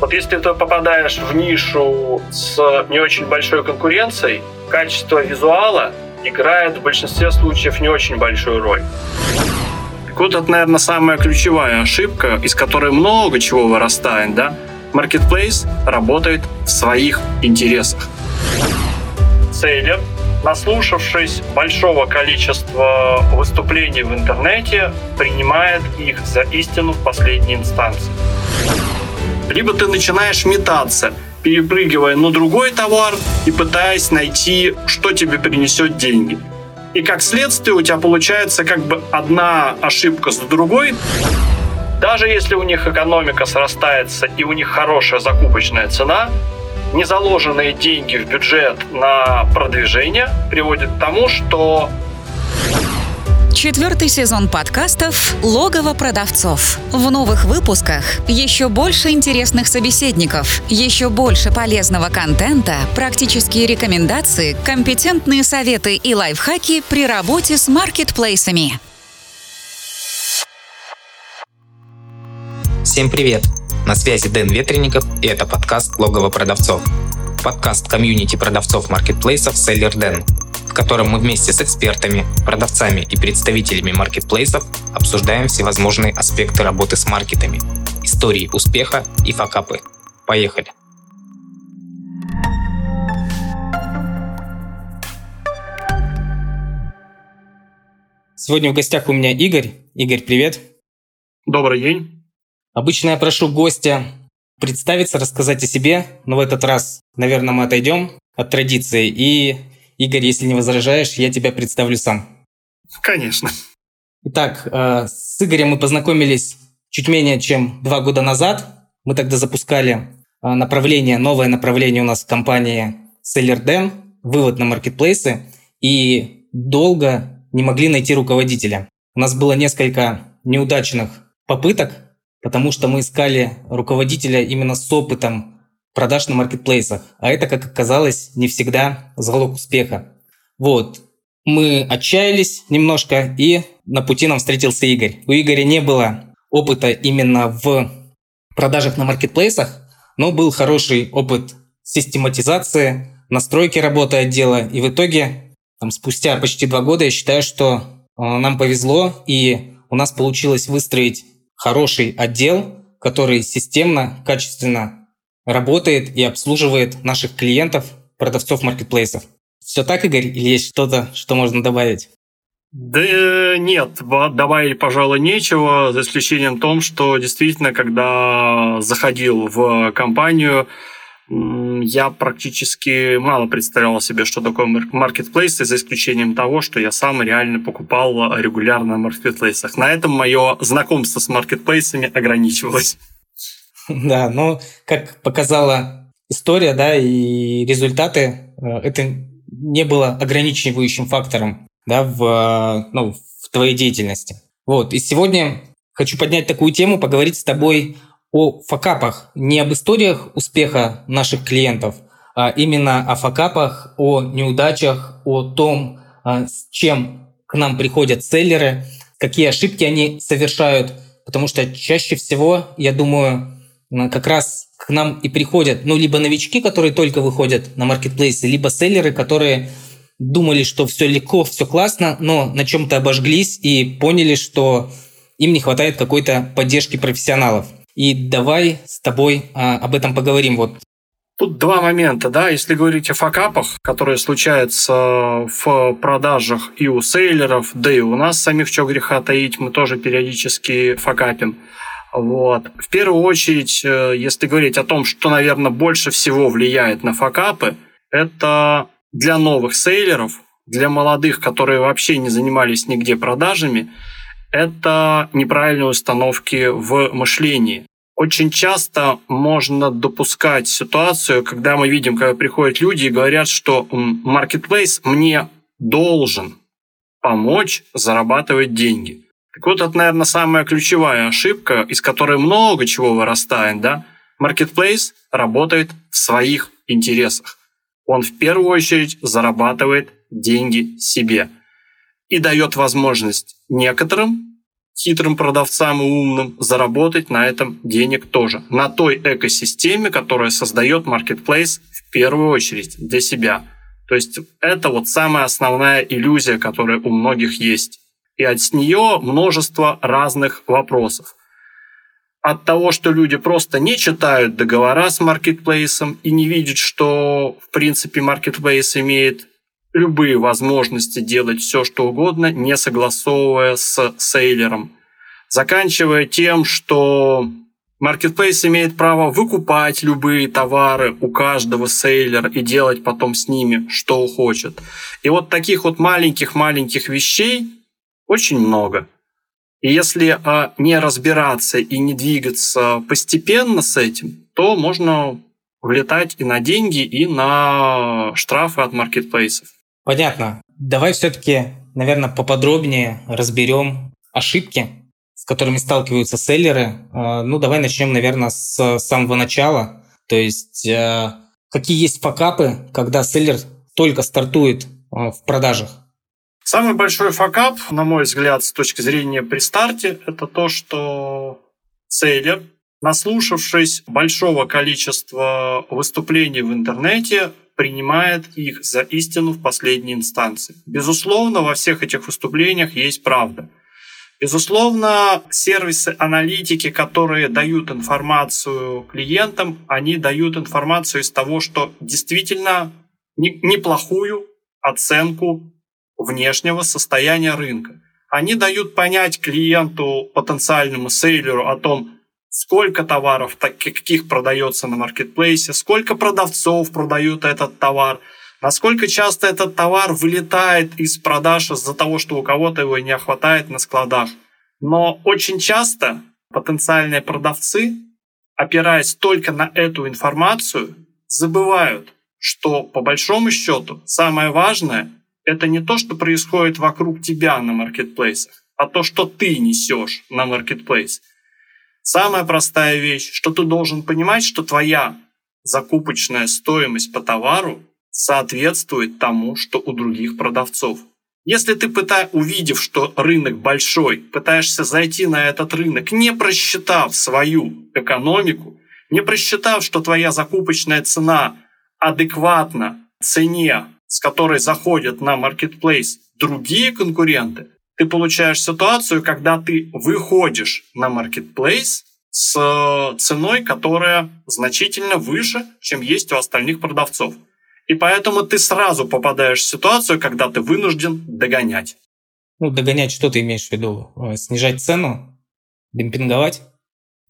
Вот если ты попадаешь в нишу с не очень большой конкуренцией, качество визуала играет в большинстве случаев не очень большую роль. Вот, это, наверное, самая ключевая ошибка, из которой много чего вырастает, да? Marketplace работает в своих интересах. Сейлер, наслушавшись большого количества выступлений в интернете, принимает их за истину в последней инстанции. Либо ты начинаешь метаться, перепрыгивая на другой товар и пытаясь найти, что тебе принесет деньги. И как следствие у тебя получается как бы одна ошибка за другой. Даже если у них экономика срастается и у них хорошая закупочная цена, незаложенные деньги в бюджет на продвижение приводят к тому, что Четвертый сезон подкастов «Логово продавцов». В новых выпусках еще больше интересных собеседников, еще больше полезного контента, практические рекомендации, компетентные советы и лайфхаки при работе с маркетплейсами. Всем привет! На связи Дэн Ветренников и это подкаст «Логово продавцов». Подкаст комьюнити продавцов маркетплейсов «Селлер Дэн», в котором мы вместе с экспертами, продавцами и представителями маркетплейсов обсуждаем всевозможные аспекты работы с маркетами, истории успеха и факапы. Поехали! Сегодня в гостях у меня Игорь. Игорь, привет. Добрый день. Обычно я прошу гостя представиться, рассказать о себе, но в этот раз, наверное, мы отойдем от традиции и Игорь, если не возражаешь, я тебя представлю сам. Конечно. Итак, э, с Игорем мы познакомились чуть менее чем два года назад. Мы тогда запускали э, направление, новое направление у нас в компании SellerDen, вывод на маркетплейсы, и долго не могли найти руководителя. У нас было несколько неудачных попыток, потому что мы искали руководителя именно с опытом продаж на маркетплейсах. А это, как оказалось, не всегда залог успеха. Вот. Мы отчаялись немножко, и на пути нам встретился Игорь. У Игоря не было опыта именно в продажах на маркетплейсах, но был хороший опыт систематизации, настройки работы отдела. И в итоге, там, спустя почти два года, я считаю, что э, нам повезло, и у нас получилось выстроить хороший отдел, который системно, качественно работает и обслуживает наших клиентов, продавцов маркетплейсов. Все так, Игорь, или есть что-то, что можно добавить? Да нет, добавить, пожалуй, нечего, за исключением том, что действительно, когда заходил в компанию, я практически мало представлял себе, что такое маркетплейс, за исключением того, что я сам реально покупал регулярно на маркетплейсах. На этом мое знакомство с маркетплейсами ограничивалось. Да, но как показала история, да, и результаты, э, это не было ограничивающим фактором, да, в, э, ну, в твоей деятельности. Вот, и сегодня хочу поднять такую тему, поговорить с тобой о факапах, не об историях успеха наших клиентов, а именно о факапах, о неудачах, о том, э, с чем к нам приходят селлеры, какие ошибки они совершают, потому что чаще всего, я думаю, как раз к нам и приходят, ну, либо новички, которые только выходят на маркетплейсы, либо селлеры, которые думали, что все легко, все классно, но на чем-то обожглись и поняли, что им не хватает какой-то поддержки профессионалов. И давай с тобой а, об этом поговорим. Вот Тут два момента, да, если говорить о факапах, которые случаются в продажах и у сейлеров, да и у нас самих, что греха таить, мы тоже периодически факапим. Вот. В первую очередь, э, если говорить о том, что, наверное, больше всего влияет на факапы, это для новых сейлеров, для молодых, которые вообще не занимались нигде продажами, это неправильные установки в мышлении. Очень часто можно допускать ситуацию, когда мы видим, когда приходят люди и говорят, что marketplace мне должен помочь зарабатывать деньги. Так вот, это, наверное, самая ключевая ошибка, из которой много чего вырастает, да? Marketplace работает в своих интересах. Он в первую очередь зарабатывает деньги себе и дает возможность некоторым хитрым продавцам и умным заработать на этом денег тоже. На той экосистеме, которая создает Marketplace в первую очередь для себя. То есть это вот самая основная иллюзия, которая у многих есть. И от нее множество разных вопросов. От того, что люди просто не читают договора с маркетплейсом и не видят, что в принципе маркетплейс имеет любые возможности делать все, что угодно, не согласовывая с сейлером. Заканчивая тем, что Marketplace имеет право выкупать любые товары у каждого сейлера и делать потом с ними, что хочет. И вот таких вот маленьких-маленьких вещей очень много. И если а, не разбираться и не двигаться постепенно с этим, то можно влетать и на деньги, и на штрафы от маркетплейсов. Понятно. Давай все-таки, наверное, поподробнее разберем ошибки, с которыми сталкиваются селлеры. А, ну, давай начнем, наверное, с самого начала. То есть, а, какие есть факапы, когда селлер только стартует а, в продажах? Самый большой факап, на мой взгляд, с точки зрения при старте, это то, что селлер, наслушавшись большого количества выступлений в интернете, принимает их за истину в последней инстанции. Безусловно, во всех этих выступлениях есть правда. Безусловно, сервисы аналитики, которые дают информацию клиентам, они дают информацию из того, что действительно неплохую оценку внешнего состояния рынка. Они дают понять клиенту, потенциальному сейлеру о том, сколько товаров каких продается на маркетплейсе, сколько продавцов продают этот товар, насколько часто этот товар вылетает из продаж из-за того, что у кого-то его не хватает на складах. Но очень часто потенциальные продавцы, опираясь только на эту информацию, забывают, что по большому счету самое важное – это не то, что происходит вокруг тебя на маркетплейсах, а то, что ты несешь на маркетплейс – Самая простая вещь, что ты должен понимать, что твоя закупочная стоимость по товару соответствует тому, что у других продавцов. Если ты, пыта... увидев, что рынок большой, пытаешься зайти на этот рынок, не просчитав свою экономику, не просчитав, что твоя закупочная цена адекватна цене, с которой заходят на маркетплейс другие конкуренты, ты получаешь ситуацию, когда ты выходишь на маркетплейс с э, ценой, которая значительно выше, чем есть у остальных продавцов. И поэтому ты сразу попадаешь в ситуацию, когда ты вынужден догонять. Ну, догонять что ты имеешь в виду? Э, снижать цену? Демпинговать?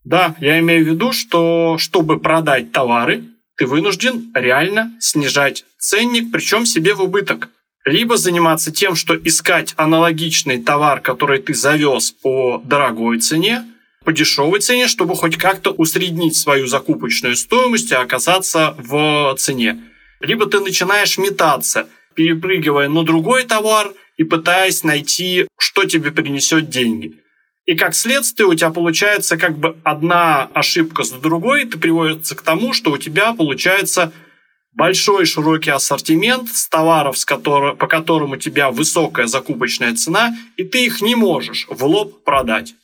Да, я имею в виду, что чтобы продать товары, ты вынужден реально снижать ценник, причем себе в убыток либо заниматься тем, что искать аналогичный товар, который ты завез по дорогой цене, по дешевой цене, чтобы хоть как-то усреднить свою закупочную стоимость и оказаться в цене. Либо ты начинаешь метаться, перепрыгивая на другой товар и пытаясь найти, что тебе принесет деньги. И как следствие у тебя получается как бы одна ошибка за другой, ты приводится к тому, что у тебя получается большой широкий ассортимент с товаров, с которого, по которым у тебя высокая закупочная цена, и ты их не можешь в лоб продать.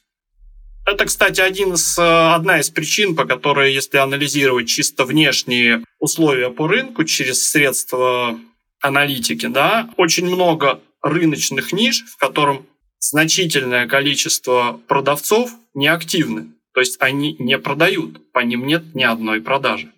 Это, кстати, один из, э, одна из причин, по которой, если анализировать чисто внешние условия по рынку через средства аналитики, да, очень много рыночных ниш, в котором значительное количество продавцов неактивны. То есть они не продают, по ним нет ни одной продажи.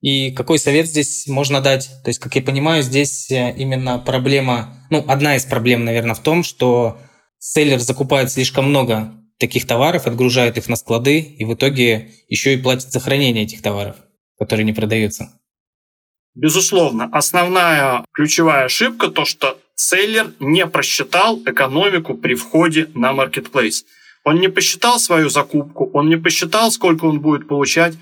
И какой совет здесь можно дать? То есть, как я понимаю, здесь э, именно проблема, ну, одна из проблем, наверное, в том, что селлер закупает слишком много таких товаров, отгружает их на склады, и в итоге еще и платит за хранение этих товаров, которые не продаются. Безусловно, основная ключевая ошибка то, что селлер не просчитал экономику при входе на маркетплейс. Он не посчитал свою закупку, он не посчитал, сколько он будет получать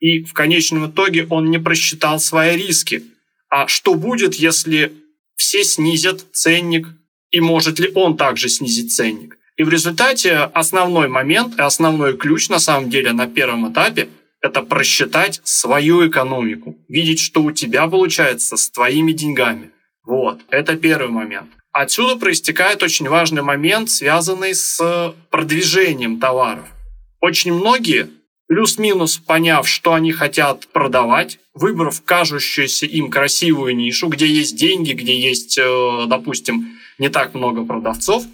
и в конечном итоге он не просчитал свои риски. А что будет, если все снизят ценник, и может ли он также снизить ценник? И в результате основной момент и основной ключ на самом деле на первом этапе – это просчитать свою экономику, видеть, что у тебя получается с твоими деньгами. Вот, это первый момент. Отсюда проистекает очень важный момент, связанный с продвижением товаров. Очень многие, плюс-минус поняв, что они хотят продавать, выбрав кажущуюся им красивую нишу, где есть деньги, где есть, э, допустим, не так много продавцов,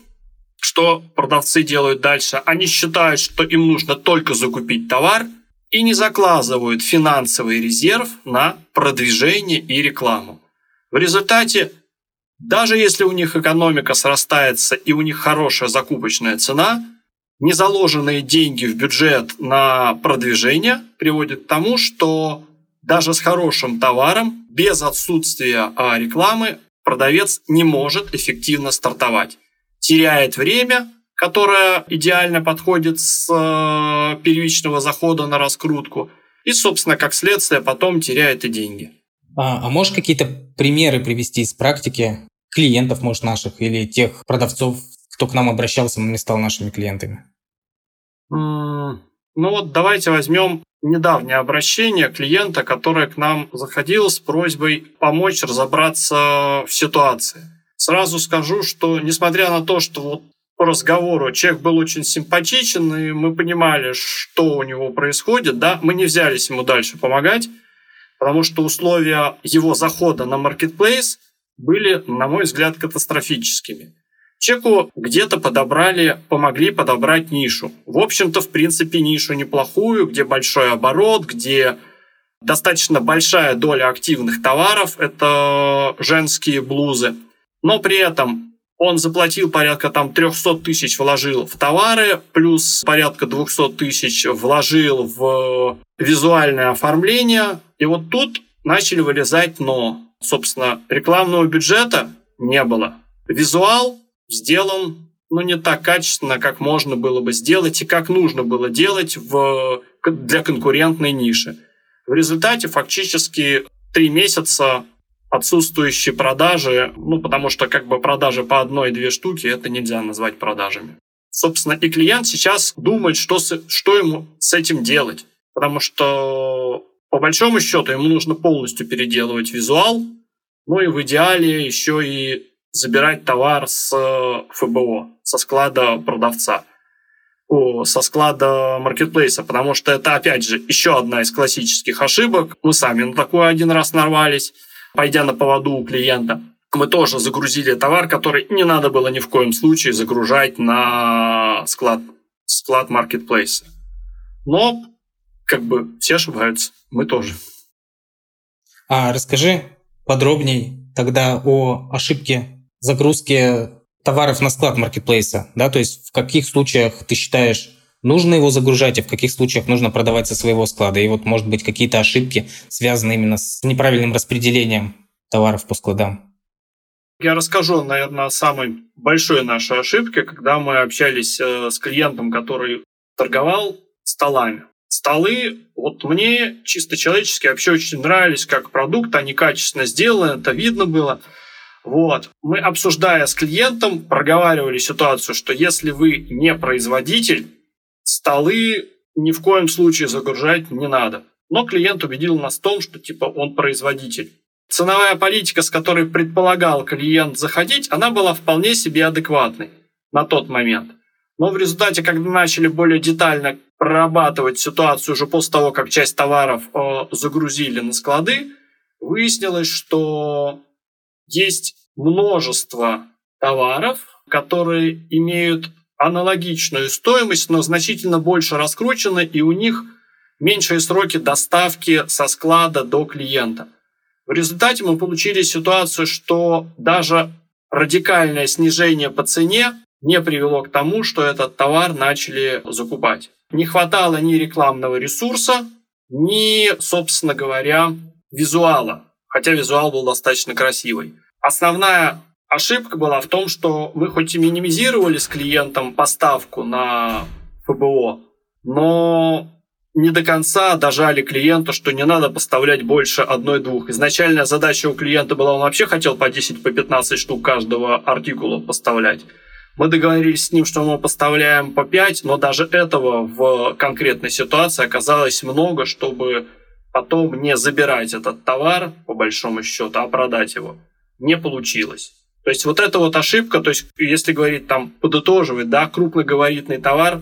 что продавцы делают дальше? Они считают, что им нужно только закупить товар и не закладывают финансовый резерв на продвижение и рекламу. В результате, даже если у них экономика срастается и у них хорошая закупочная цена, незаложенные деньги в бюджет на продвижение приводят к тому, что даже с хорошим товаром, без отсутствия а, рекламы, продавец не может эффективно стартовать. Теряет время, которое идеально подходит с э, первичного захода на раскрутку, и, собственно, как следствие, потом теряет и деньги. А, а можешь какие-то примеры привести из практики клиентов, может, наших, или тех продавцов, кто к нам обращался, не стал нашими клиентами? Ну вот давайте возьмем недавнее обращение клиента, который к нам заходил с просьбой помочь разобраться в ситуации. Сразу скажу, что несмотря на то, что вот по разговору человек был очень симпатичен, и мы понимали, что у него происходит, да, мы не взялись ему дальше помогать, потому что условия его захода на маркетплейс были, на мой взгляд, катастрофическими. Чеку где-то подобрали, помогли подобрать нишу. В общем-то, в принципе, нишу неплохую, где большой оборот, где достаточно большая доля активных товаров, это женские блузы. Но при этом он заплатил порядка там 300 тысяч, вложил в товары, плюс порядка 200 тысяч вложил в визуальное оформление. И вот тут начали вылезать но. Собственно, рекламного бюджета не было. Визуал сделан ну, не так качественно, как можно было бы сделать и как нужно было делать в, для конкурентной ниши. В результате фактически три месяца отсутствующие продажи, ну, потому что как бы продажи по одной-две штуки, это нельзя назвать продажами. Собственно, и клиент сейчас думает, что, что ему с этим делать. Потому что, по большому счету, ему нужно полностью переделывать визуал, ну и в идеале еще и забирать товар с э, ФБО, со склада продавца, со склада маркетплейса, потому что это, опять же, еще одна из классических ошибок. Мы сами на такое один раз нарвались, пойдя на поводу у клиента. Мы тоже загрузили товар, который не надо было ни в коем случае загружать на склад, склад маркетплейса. Но как бы все ошибаются, мы тоже. А расскажи подробней тогда о ошибке загрузки товаров на склад маркетплейса, да, то есть в каких случаях ты считаешь нужно его загружать, а в каких случаях нужно продавать со своего склада. И вот, может быть, какие-то ошибки связаны именно с неправильным распределением товаров по складам. Я расскажу, наверное, о самой большой нашей ошибке, когда мы общались э, с клиентом, который торговал столами. Столы, вот мне чисто человечески вообще очень нравились как продукт, они качественно сделаны, это видно было – вот. Мы, обсуждая с клиентом, проговаривали ситуацию, что если вы не производитель, столы ни в коем случае загружать не надо. Но клиент убедил нас в том, что типа он производитель. Ценовая политика, с которой предполагал клиент заходить, она была вполне себе адекватной на тот момент. Но в результате, когда начали более детально прорабатывать ситуацию уже после того, как часть товаров э, загрузили на склады, выяснилось, что есть множество товаров, которые имеют аналогичную стоимость, но значительно больше раскручены, и у них меньшие сроки доставки со склада до клиента. В результате мы получили ситуацию, что даже радикальное снижение по цене не привело к тому, что этот товар начали закупать. Не хватало ни рекламного ресурса, ни, собственно говоря, визуала хотя визуал был достаточно красивый. Основная ошибка была в том, что мы хоть и минимизировали с клиентом поставку на ФБО, но не до конца дожали клиента, что не надо поставлять больше одной-двух. Изначальная задача у клиента была, он вообще хотел по 10, по 15 штук каждого артикула поставлять. Мы договорились с ним, что мы поставляем по 5, но даже этого в конкретной ситуации оказалось много, чтобы потом не забирать этот товар, по большому счету, а продать его. Не получилось. То есть вот эта вот ошибка, то есть если говорить там, подытоживать, да, крупногабаритный товар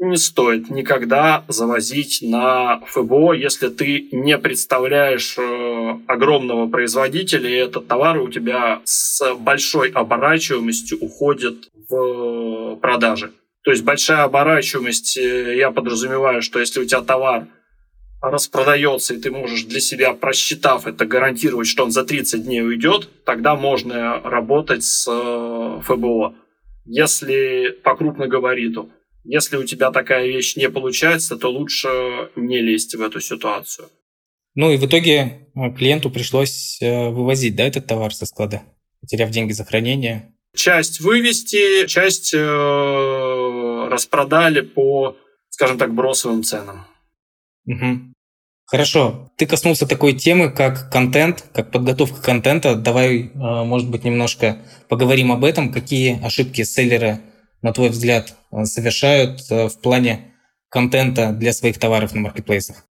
не стоит никогда завозить на ФБО, если ты не представляешь э, огромного производителя, и этот товар у тебя с большой оборачиваемостью уходит в продажи. То есть большая оборачиваемость, э, я подразумеваю, что если у тебя товар распродается, и ты можешь для себя, просчитав это, гарантировать, что он за 30 дней уйдет, тогда можно работать с э, ФБО. Если по крупногабариту. Если у тебя такая вещь не получается, то лучше не лезть в эту ситуацию. Ну и в итоге э, клиенту пришлось э, вывозить, да, этот товар со склада, потеряв деньги за хранение. Часть вывести, часть э, распродали по, скажем так, бросовым ценам. Угу. Хорошо. Ты коснулся такой темы, как контент, как подготовка контента. Давай, э, может быть, немножко поговорим об этом. Какие ошибки селлеры, на твой взгляд, э, совершают э, в плане контента для своих товаров на маркетплейсах?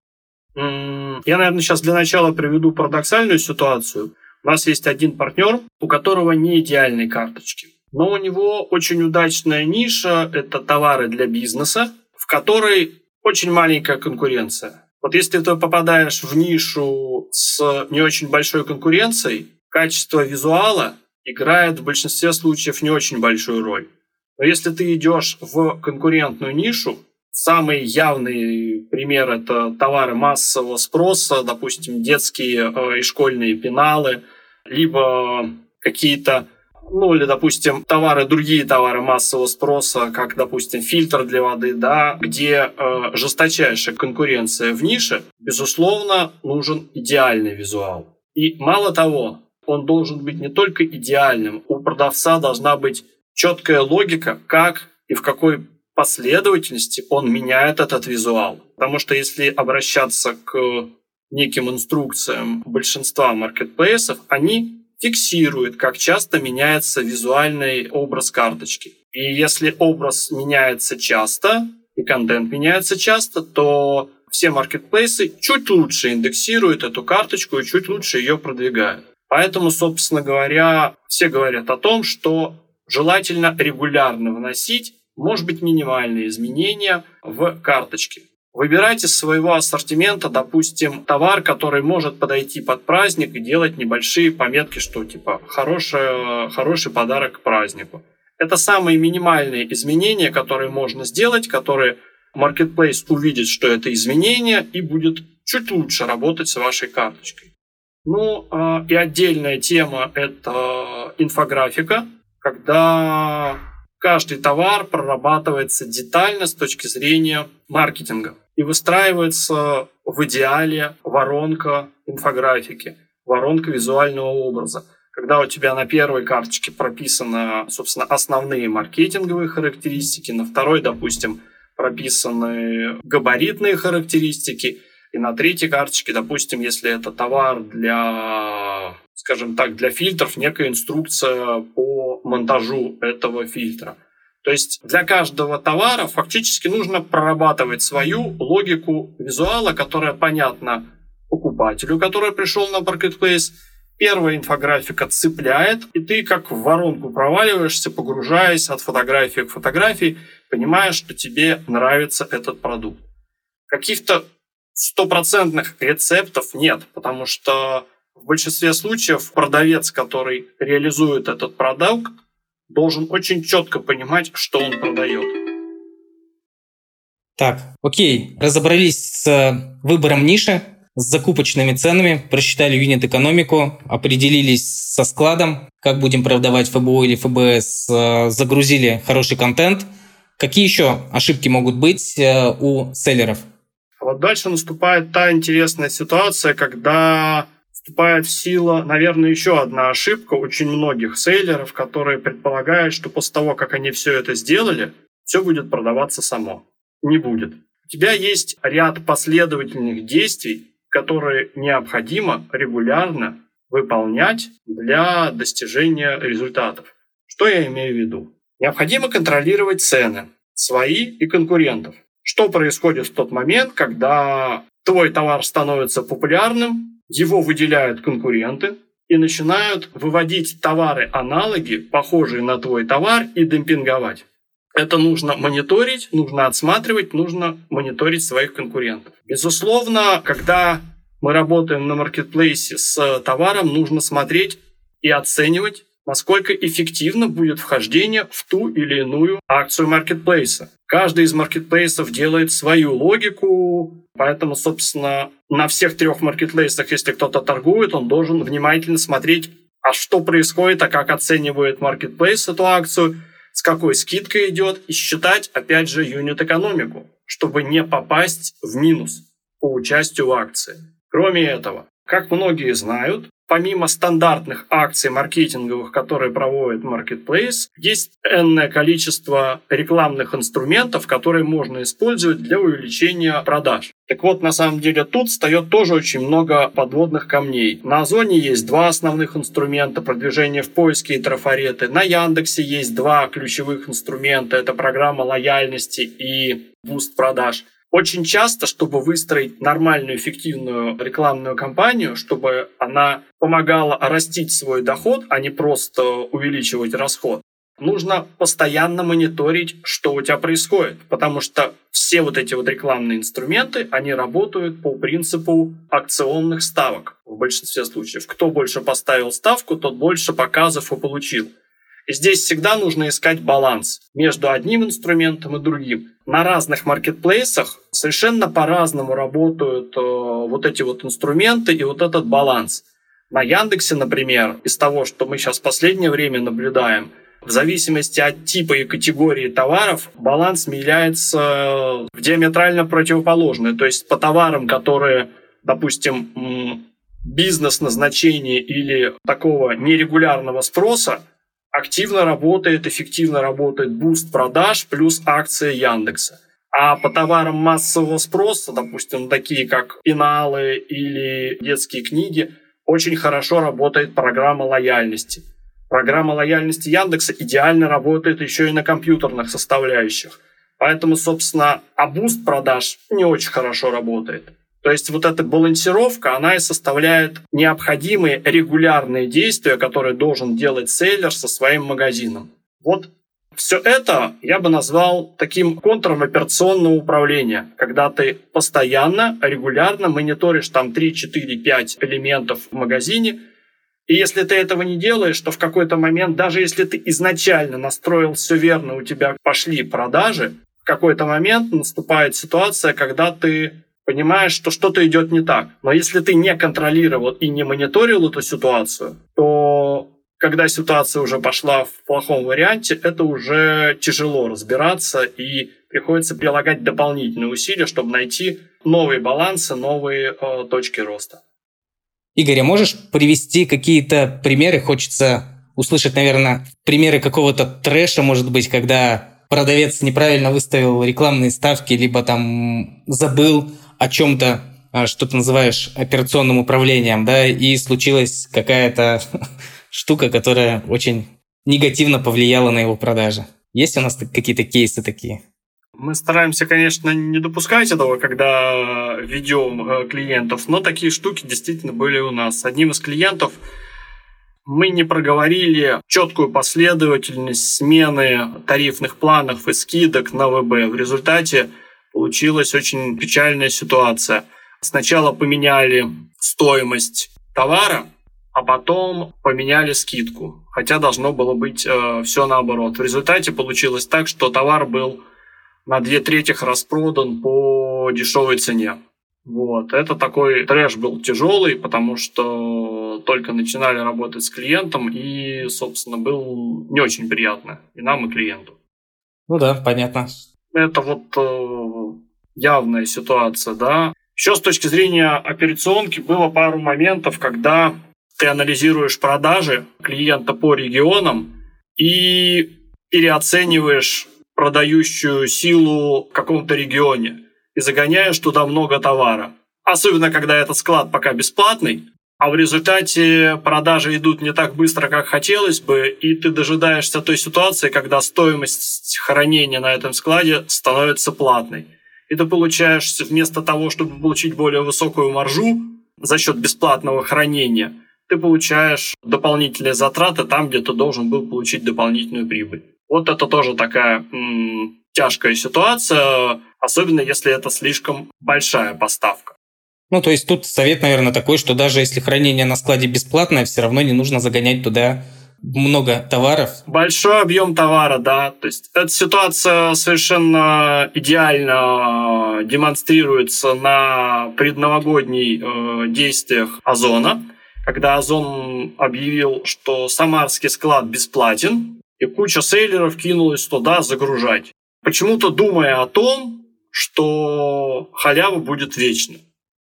Я, наверное, сейчас для начала приведу парадоксальную ситуацию. У нас есть один партнер, у которого не идеальные карточки. Но у него очень удачная ниша – это товары для бизнеса, в которой очень маленькая конкуренция. Вот если ты попадаешь в нишу с не очень большой конкуренцией, качество визуала играет в большинстве случаев не очень большую роль. Но если ты идешь в конкурентную нишу, самый явный пример – это товары массового спроса, допустим, детские э, и школьные пеналы, либо какие-то ну или, допустим, товары, другие товары массового спроса, как, допустим, фильтр для воды, да, где э, жесточайшая конкуренция в нише, безусловно, нужен идеальный визуал. И мало того, он должен быть не только идеальным, у продавца должна быть четкая логика, как и в какой последовательности он меняет этот визуал. Потому что если обращаться к неким инструкциям большинства маркетплейсов, они фиксирует, как часто меняется визуальный образ карточки. И если образ меняется часто, и контент меняется часто, то все маркетплейсы чуть лучше индексируют эту карточку и чуть лучше ее продвигают. Поэтому, собственно говоря, все говорят о том, что желательно регулярно вносить, может быть, минимальные изменения в карточки. Выбирайте из своего ассортимента, допустим, товар, который может подойти под праздник и делать небольшие пометки, что типа хороший, хороший подарок к празднику. Это самые минимальные изменения, которые можно сделать, которые Marketplace увидит, что это изменение и будет чуть лучше работать с вашей карточкой. Ну а, и отдельная тема – это инфографика, когда каждый товар прорабатывается детально с точки зрения маркетинга и выстраивается в идеале воронка инфографики, воронка визуального образа. Когда у тебя на первой карточке прописаны, собственно, основные маркетинговые характеристики, на второй, допустим, прописаны габаритные характеристики, и на третьей карточке, допустим, если это товар для, скажем так, для фильтров, некая инструкция по монтажу этого фильтра – то есть для каждого товара фактически нужно прорабатывать свою логику визуала, которая понятна покупателю, который пришел на Marketplace. Первая инфографика цепляет, и ты как в воронку проваливаешься, погружаясь от фотографии к фотографии, понимая, что тебе нравится этот продукт. Каких-то стопроцентных рецептов нет, потому что в большинстве случаев продавец, который реализует этот продукт, должен очень четко понимать, что он продает. Так, окей, разобрались с выбором ниши, с закупочными ценами, просчитали юнит-экономику, определились со складом, как будем продавать ФБО или ФБС, э, загрузили хороший контент. Какие еще ошибки могут быть э, у селлеров? Вот дальше наступает та интересная ситуация, когда вступает в силу, наверное, еще одна ошибка очень многих сейлеров, которые предполагают, что после того, как они все это сделали, все будет продаваться само. Не будет. У тебя есть ряд последовательных действий, которые необходимо регулярно выполнять для достижения результатов. Что я имею в виду? Необходимо контролировать цены, свои и конкурентов. Что происходит в тот момент, когда твой товар становится популярным, его выделяют конкуренты, и начинают выводить товары-аналоги, похожие на твой товар, и демпинговать. Это нужно мониторить, нужно отсматривать, нужно мониторить своих конкурентов. Безусловно, когда мы работаем на маркетплейсе с товаром, нужно смотреть и оценивать, насколько эффективно будет вхождение в ту или иную акцию маркетплейса. Каждый из маркетплейсов делает свою логику, поэтому, собственно, на всех трех маркетплейсах, если кто-то торгует, он должен внимательно смотреть, а что происходит, а как оценивает маркетплейс эту акцию, с какой скидкой идет, и считать, опять же, юнит-экономику, чтобы не попасть в минус по участию в акции. Кроме этого, как многие знают, помимо стандартных акций маркетинговых, которые проводит Marketplace, есть энное количество рекламных инструментов, которые можно использовать для увеличения продаж. Так вот, на самом деле тут встает тоже очень много подводных камней. На Озоне есть два основных инструмента продвижения в поиске и трафареты. На Яндексе есть два ключевых инструмента. Это программа лояльности и буст продаж. Очень часто, чтобы выстроить нормальную, эффективную рекламную кампанию, чтобы она помогала растить свой доход, а не просто увеличивать расход, нужно постоянно мониторить, что у тебя происходит, потому что все вот эти вот рекламные инструменты, они работают по принципу акционных ставок в большинстве случаев. Кто больше поставил ставку, тот больше показов и получил. Здесь всегда нужно искать баланс между одним инструментом и другим. На разных маркетплейсах совершенно по-разному работают э, вот эти вот инструменты и вот этот баланс. На Яндексе, например, из того, что мы сейчас в последнее время наблюдаем, в зависимости от типа и категории товаров баланс меняется в диаметрально противоположный. То есть по товарам, которые, допустим, бизнес назначения или такого нерегулярного спроса, активно работает, эффективно работает буст продаж плюс акции Яндекса. А по товарам массового спроса, допустим, такие как пеналы или детские книги, очень хорошо работает программа лояльности. Программа лояльности Яндекса идеально работает еще и на компьютерных составляющих. Поэтому, собственно, а буст продаж не очень хорошо работает. То есть вот эта балансировка, она и составляет необходимые регулярные действия, которые должен делать селлер со своим магазином. Вот все это я бы назвал таким контуром операционного управления, когда ты постоянно, регулярно мониторишь там 3, 4, 5 элементов в магазине, и если ты этого не делаешь, то в какой-то момент, даже если ты изначально настроил все верно, у тебя пошли продажи, в какой-то момент наступает ситуация, когда ты понимаешь, что что-то идет не так. Но если ты не контролировал и не мониторил эту ситуацию, то когда ситуация уже пошла в плохом варианте, это уже тяжело разбираться и приходится прилагать дополнительные усилия, чтобы найти новые балансы, новые э, точки роста. Игорь, а можешь привести какие-то примеры? Хочется услышать, наверное, примеры какого-то трэша, может быть, когда продавец неправильно выставил рекламные ставки, либо там забыл о чем-то, а, что ты называешь операционным управлением, да, и случилась какая-то штука, которая очень негативно повлияла на его продажи. Есть у нас какие-то кейсы такие? Мы стараемся, конечно, не допускать этого, когда ведем э, клиентов, но такие штуки действительно были у нас. Одним из клиентов мы не проговорили четкую последовательность смены тарифных планов и скидок на ВБ. В результате получилась очень печальная ситуация. Сначала поменяли стоимость товара, а потом поменяли скидку. Хотя должно было быть э, все наоборот. В результате получилось так, что товар был на две трети распродан по дешевой цене. Вот. Это такой трэш был тяжелый, потому что только начинали работать с клиентом, и, собственно, был не очень приятно и нам, и клиенту. Ну да, понятно. Это вот э, явная ситуация, да. Еще с точки зрения операционки было пару моментов, когда ты анализируешь продажи клиента по регионам и переоцениваешь продающую силу в каком-то регионе и загоняешь туда много товара. Особенно, когда этот склад пока бесплатный, а в результате продажи идут не так быстро, как хотелось бы, и ты дожидаешься той ситуации, когда стоимость хранения на этом складе становится платной. И ты получаешь вместо того, чтобы получить более высокую маржу за счет бесплатного хранения, ты получаешь дополнительные затраты там, где ты должен был получить дополнительную прибыль. Вот это тоже такая м- тяжкая ситуация, особенно если это слишком большая поставка. Ну, то есть тут совет, наверное, такой, что даже если хранение на складе бесплатное, все равно не нужно загонять туда много товаров. Большой объем товара, да. То есть эта ситуация совершенно идеально демонстрируется на предновогодних э, действиях Озона, когда Озон объявил, что самарский склад бесплатен, и куча сейлеров кинулась туда загружать. Почему-то думая о том, что халява будет вечной.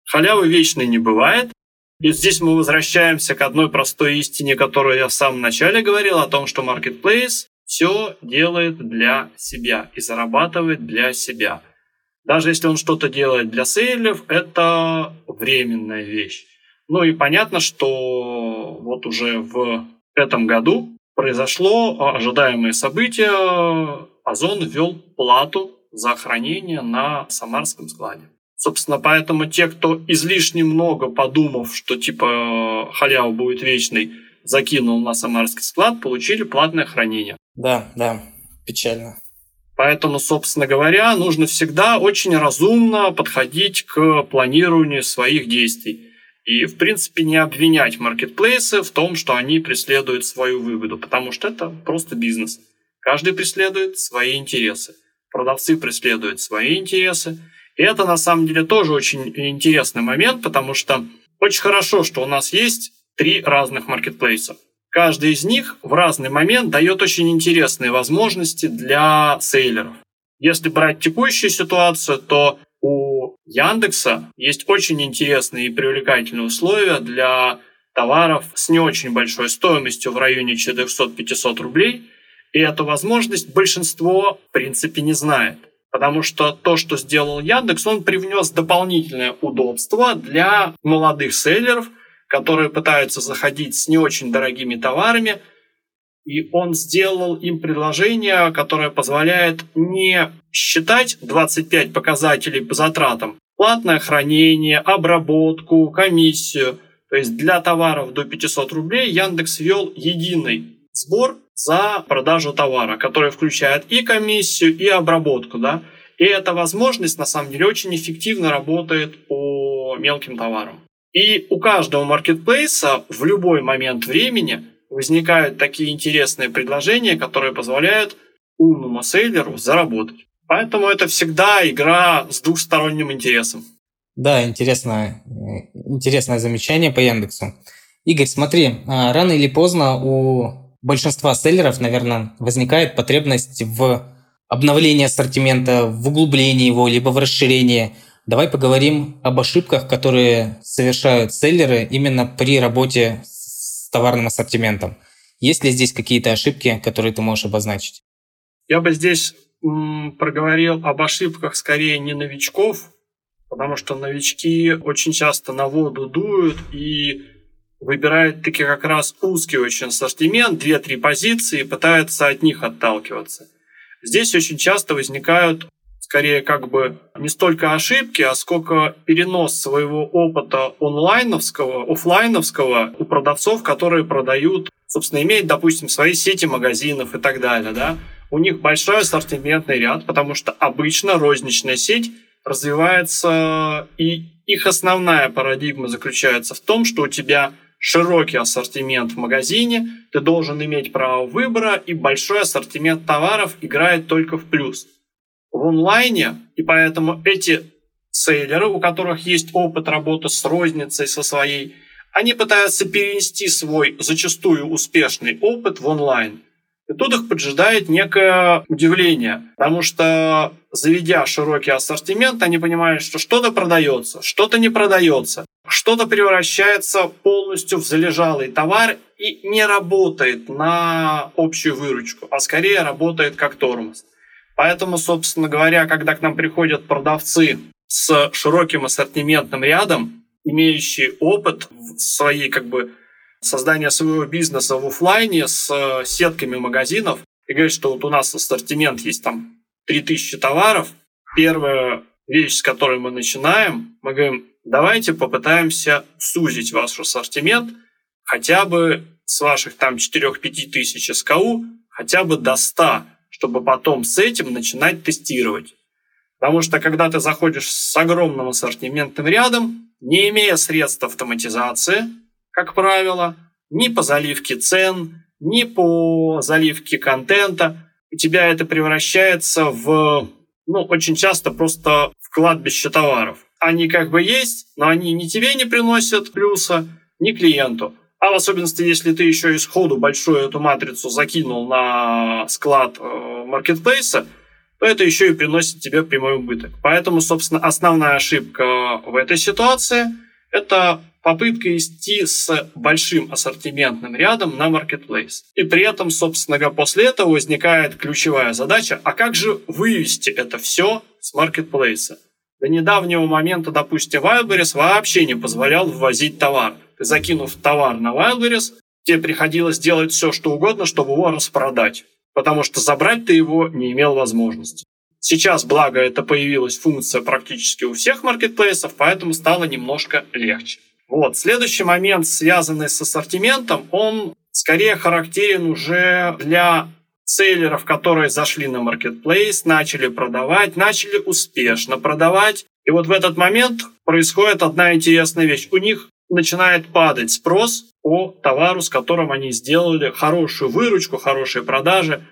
Халявы вечной не бывает. И здесь мы возвращаемся к одной простой истине, которую я в самом начале говорил, о том, что Marketplace все делает для себя и зарабатывает для себя. Даже если он что-то делает для сейлеров, это временная вещь. Ну и понятно, что вот уже в этом году произошло ожидаемое событие. Озон ввел плату за хранение на самарском складе. Собственно, поэтому те, кто излишне много подумав, что типа халява будет вечной, закинул на самарский склад, получили платное хранение. Да, да, печально. Поэтому, собственно говоря, нужно всегда очень разумно подходить к планированию своих действий. И, в принципе, не обвинять маркетплейсы в том, что они преследуют свою выгоду, потому что это просто бизнес. Каждый преследует свои интересы. Продавцы преследуют свои интересы, и это на самом деле тоже очень интересный момент, потому что очень хорошо, что у нас есть три разных маркетплейса. Каждый из них в разный момент дает очень интересные возможности для сейлеров. Если брать текущую ситуацию, то у Яндекса есть очень интересные и привлекательные условия для товаров с не очень большой стоимостью в районе 400-500 рублей. И эту возможность большинство, в принципе, не знает. Потому что то, что сделал Яндекс, он привнес дополнительное удобство для молодых селлеров, которые пытаются заходить с не очень дорогими товарами, и он сделал им предложение, которое позволяет не считать 25 показателей по затратам, платное хранение, обработку, комиссию. То есть для товаров до 500 рублей Яндекс ввел единый сбор за продажу товара, который включает и комиссию, и обработку, да. И эта возможность, на самом деле, очень эффективно работает по мелким товарам. И у каждого маркетплейса в любой момент времени возникают такие интересные предложения, которые позволяют умному сейлеру заработать. Поэтому это всегда игра с двухсторонним интересом. Да, интересное, интересное замечание по Яндексу. Игорь, смотри, а, рано или поздно у большинства селлеров, наверное, возникает потребность в обновлении ассортимента, в углублении его, либо в расширении. Давай поговорим об ошибках, которые совершают селлеры именно при работе с товарным ассортиментом. Есть ли здесь какие-то ошибки, которые ты можешь обозначить? Я бы здесь проговорил об ошибках скорее не новичков, потому что новички очень часто на воду дуют и выбирает таки как раз узкий очень ассортимент, 2-3 позиции, и пытается от них отталкиваться. Здесь очень часто возникают скорее как бы не столько ошибки, а сколько перенос своего опыта онлайновского, офлайновского у продавцов, которые продают, собственно, имеют, допустим, свои сети магазинов и так далее, да. У них большой ассортиментный ряд, потому что обычно розничная сеть развивается, и их основная парадигма заключается в том, что у тебя широкий ассортимент в магазине, ты должен иметь право выбора, и большой ассортимент товаров играет только в плюс. В онлайне, и поэтому эти сейлеры, у которых есть опыт работы с розницей, со своей, они пытаются перенести свой зачастую успешный опыт в онлайн. И тут их поджидает некое удивление, потому что, заведя широкий ассортимент, они понимают, что что-то продается, что-то не продается, что-то превращается полностью в залежалый товар и не работает на общую выручку, а скорее работает как тормоз. Поэтому, собственно говоря, когда к нам приходят продавцы с широким ассортиментным рядом, имеющие опыт в своей как бы создания своего бизнеса в офлайне с э, сетками магазинов и говорит, что вот у нас ассортимент есть там 3000 товаров. Первая вещь, с которой мы начинаем, мы говорим, давайте попытаемся сузить ваш ассортимент хотя бы с ваших там 4-5 тысяч СКУ хотя бы до 100, чтобы потом с этим начинать тестировать. Потому что когда ты заходишь с огромным ассортиментным рядом, не имея средств автоматизации, как правило, ни по заливке цен, ни по заливке контента, у тебя это превращается в, ну, очень часто просто в кладбище товаров. Они как бы есть, но они ни тебе не приносят плюса, ни клиенту. А в особенности, если ты еще и сходу большую эту матрицу закинул на склад э, маркетплейса, то это еще и приносит тебе прямой убыток. Поэтому, собственно, основная ошибка в этой ситуации – это попытка идти с большим ассортиментным рядом на marketplace. И при этом, собственно после этого возникает ключевая задача, а как же вывести это все с маркетплейса? До недавнего момента, допустим, Wildberries вообще не позволял ввозить товар. Закинув товар на Wildberries, тебе приходилось делать все, что угодно, чтобы его распродать потому что забрать ты его не имел возможности. Сейчас, благо, это появилась функция практически у всех маркетплейсов, поэтому стало немножко легче. Вот. Следующий момент, связанный с ассортиментом, он скорее характерен уже для селлеров, которые зашли на маркетплейс, начали продавать, начали успешно продавать. И вот в этот момент происходит одна интересная вещь. У них начинает падать спрос по товару, с которым они сделали хорошую выручку, хорошие продажи,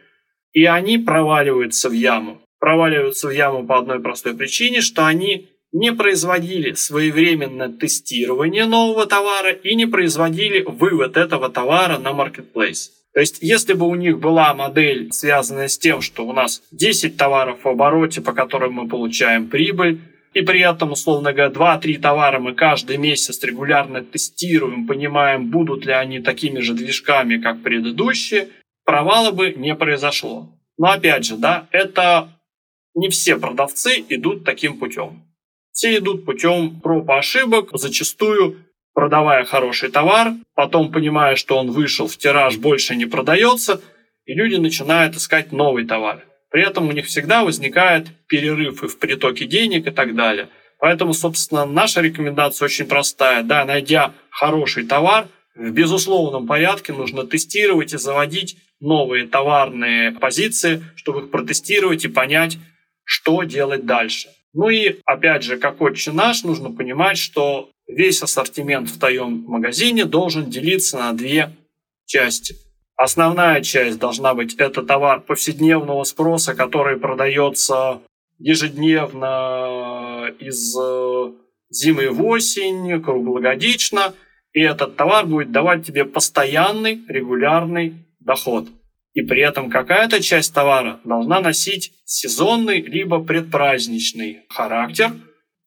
и они проваливаются в яму. Проваливаются в яму по одной простой причине, что они не производили своевременно тестирование нового товара и не производили вывод этого товара на маркетплейс. То есть, если бы у них была модель, связанная с тем, что у нас 10 товаров в обороте, по которым мы получаем прибыль, и при этом, условно говоря, 2-3 товара мы каждый месяц регулярно тестируем, понимаем, будут ли они такими же движками, как предыдущие, провала бы не произошло. Но опять же, да, это не все продавцы идут таким путем. Все идут путем проб и ошибок, зачастую продавая хороший товар, потом понимая, что он вышел в тираж, больше не продается, и люди начинают искать новый товар. При этом у них всегда возникает перерыв и в притоке денег и так далее. Поэтому, собственно, наша рекомендация очень простая. Да, найдя хороший товар, в безусловном порядке нужно тестировать и заводить новые товарные позиции, чтобы их протестировать и понять, что делать дальше. Ну и, опять же, как отче наш, нужно понимать, что весь ассортимент в твоем магазине должен делиться на две части. Основная часть должна быть это товар повседневного спроса, который продается ежедневно из э, зимы в осень, круглогодично, и этот товар будет давать тебе постоянный, регулярный доход. И при этом какая-то часть товара должна носить сезонный либо предпраздничный характер –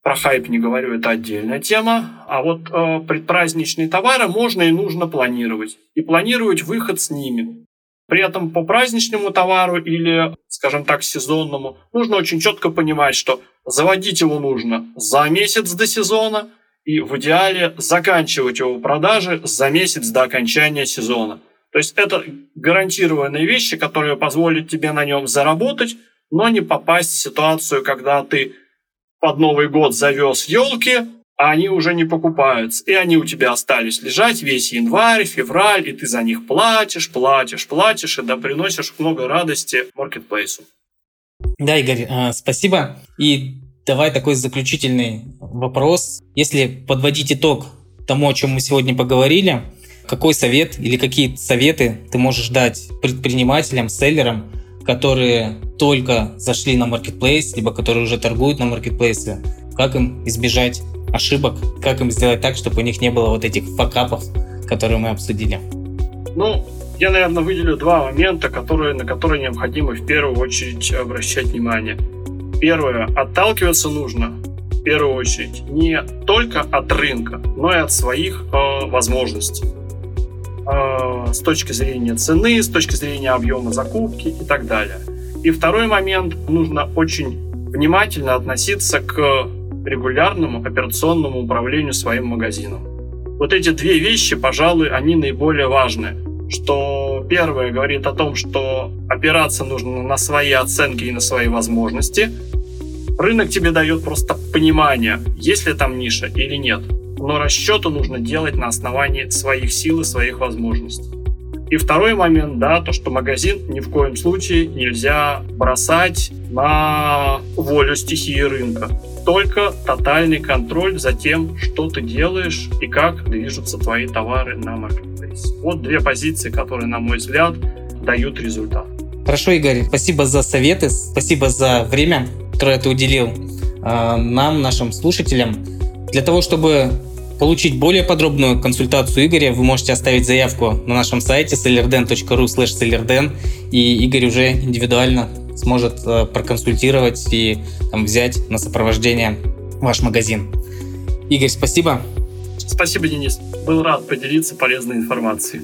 про хайп не говорю, это отдельная тема. А вот э, предпраздничные товары можно и нужно планировать. И планировать выход с ними. При этом по праздничному товару или, скажем так, сезонному, нужно очень четко понимать, что заводить его нужно за месяц до сезона и в идеале заканчивать его продажи за месяц до окончания сезона. То есть это гарантированные вещи, которые позволят тебе на нем заработать, но не попасть в ситуацию, когда ты под Новый год завез елки, а они уже не покупаются. И они у тебя остались лежать весь январь, февраль, и ты за них платишь, платишь, платишь, и да приносишь много радости маркетплейсу. Да, Игорь, а, спасибо. И давай такой заключительный вопрос. Если подводить итог тому, о чем мы сегодня поговорили, какой совет или какие советы ты можешь дать предпринимателям, селлерам, которые только зашли на маркетплейс, либо которые уже торгуют на маркетплейсе, как им избежать ошибок, как им сделать так, чтобы у них не было вот этих факапов, которые мы обсудили. Ну, я, наверное, выделю два момента, которые, на которые необходимо в первую очередь обращать внимание. Первое. Отталкиваться нужно в первую очередь не только от рынка, но и от своих э, возможностей. Э, с точки зрения цены, с точки зрения объема закупки и так далее. И второй момент, нужно очень внимательно относиться к регулярному операционному управлению своим магазином. Вот эти две вещи, пожалуй, они наиболее важные. Что первое говорит о том, что опираться нужно на свои оценки и на свои возможности. Рынок тебе дает просто понимание, есть ли там ниша или нет. Но расчеты нужно делать на основании своих сил и своих возможностей. И второй момент, да, то, что магазин ни в коем случае нельзя бросать на волю стихии рынка. Только тотальный контроль за тем, что ты делаешь и как движутся твои товары на маркетплейсе. Вот две позиции, которые, на мой взгляд, дают результат. Хорошо, Игорь, спасибо за советы, спасибо за время, которое ты уделил э, нам, нашим слушателям. Для того, чтобы Получить более подробную консультацию Игоря вы можете оставить заявку на нашем сайте sellerden.ru sellerden и Игорь уже индивидуально сможет э, проконсультировать и там, взять на сопровождение ваш магазин. Игорь, спасибо. Спасибо, Денис. Был рад поделиться полезной информацией.